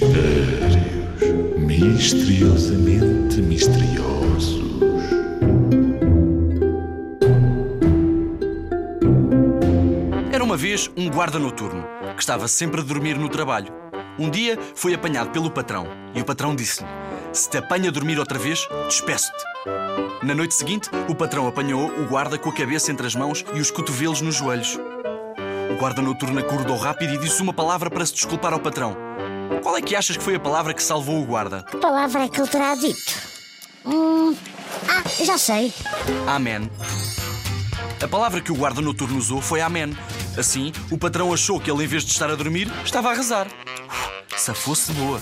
Mistérios misteriosamente misteriosos. Era uma vez um guarda noturno que estava sempre a dormir no trabalho. Um dia foi apanhado pelo patrão e o patrão disse-lhe: Se te apanha a dormir outra vez, despeço-te. Na noite seguinte, o patrão apanhou o guarda com a cabeça entre as mãos e os cotovelos nos joelhos. O guarda noturno acordou rápido e disse uma palavra para se desculpar ao patrão. Qual é que achas que foi a palavra que salvou o guarda? Que palavra é que ele terá dito? Hum. Ah, já sei. Amém. A palavra que o guarda noturno usou foi Amém. Assim, o patrão achou que ele, em vez de estar a dormir, estava a rezar. Se fosse boa.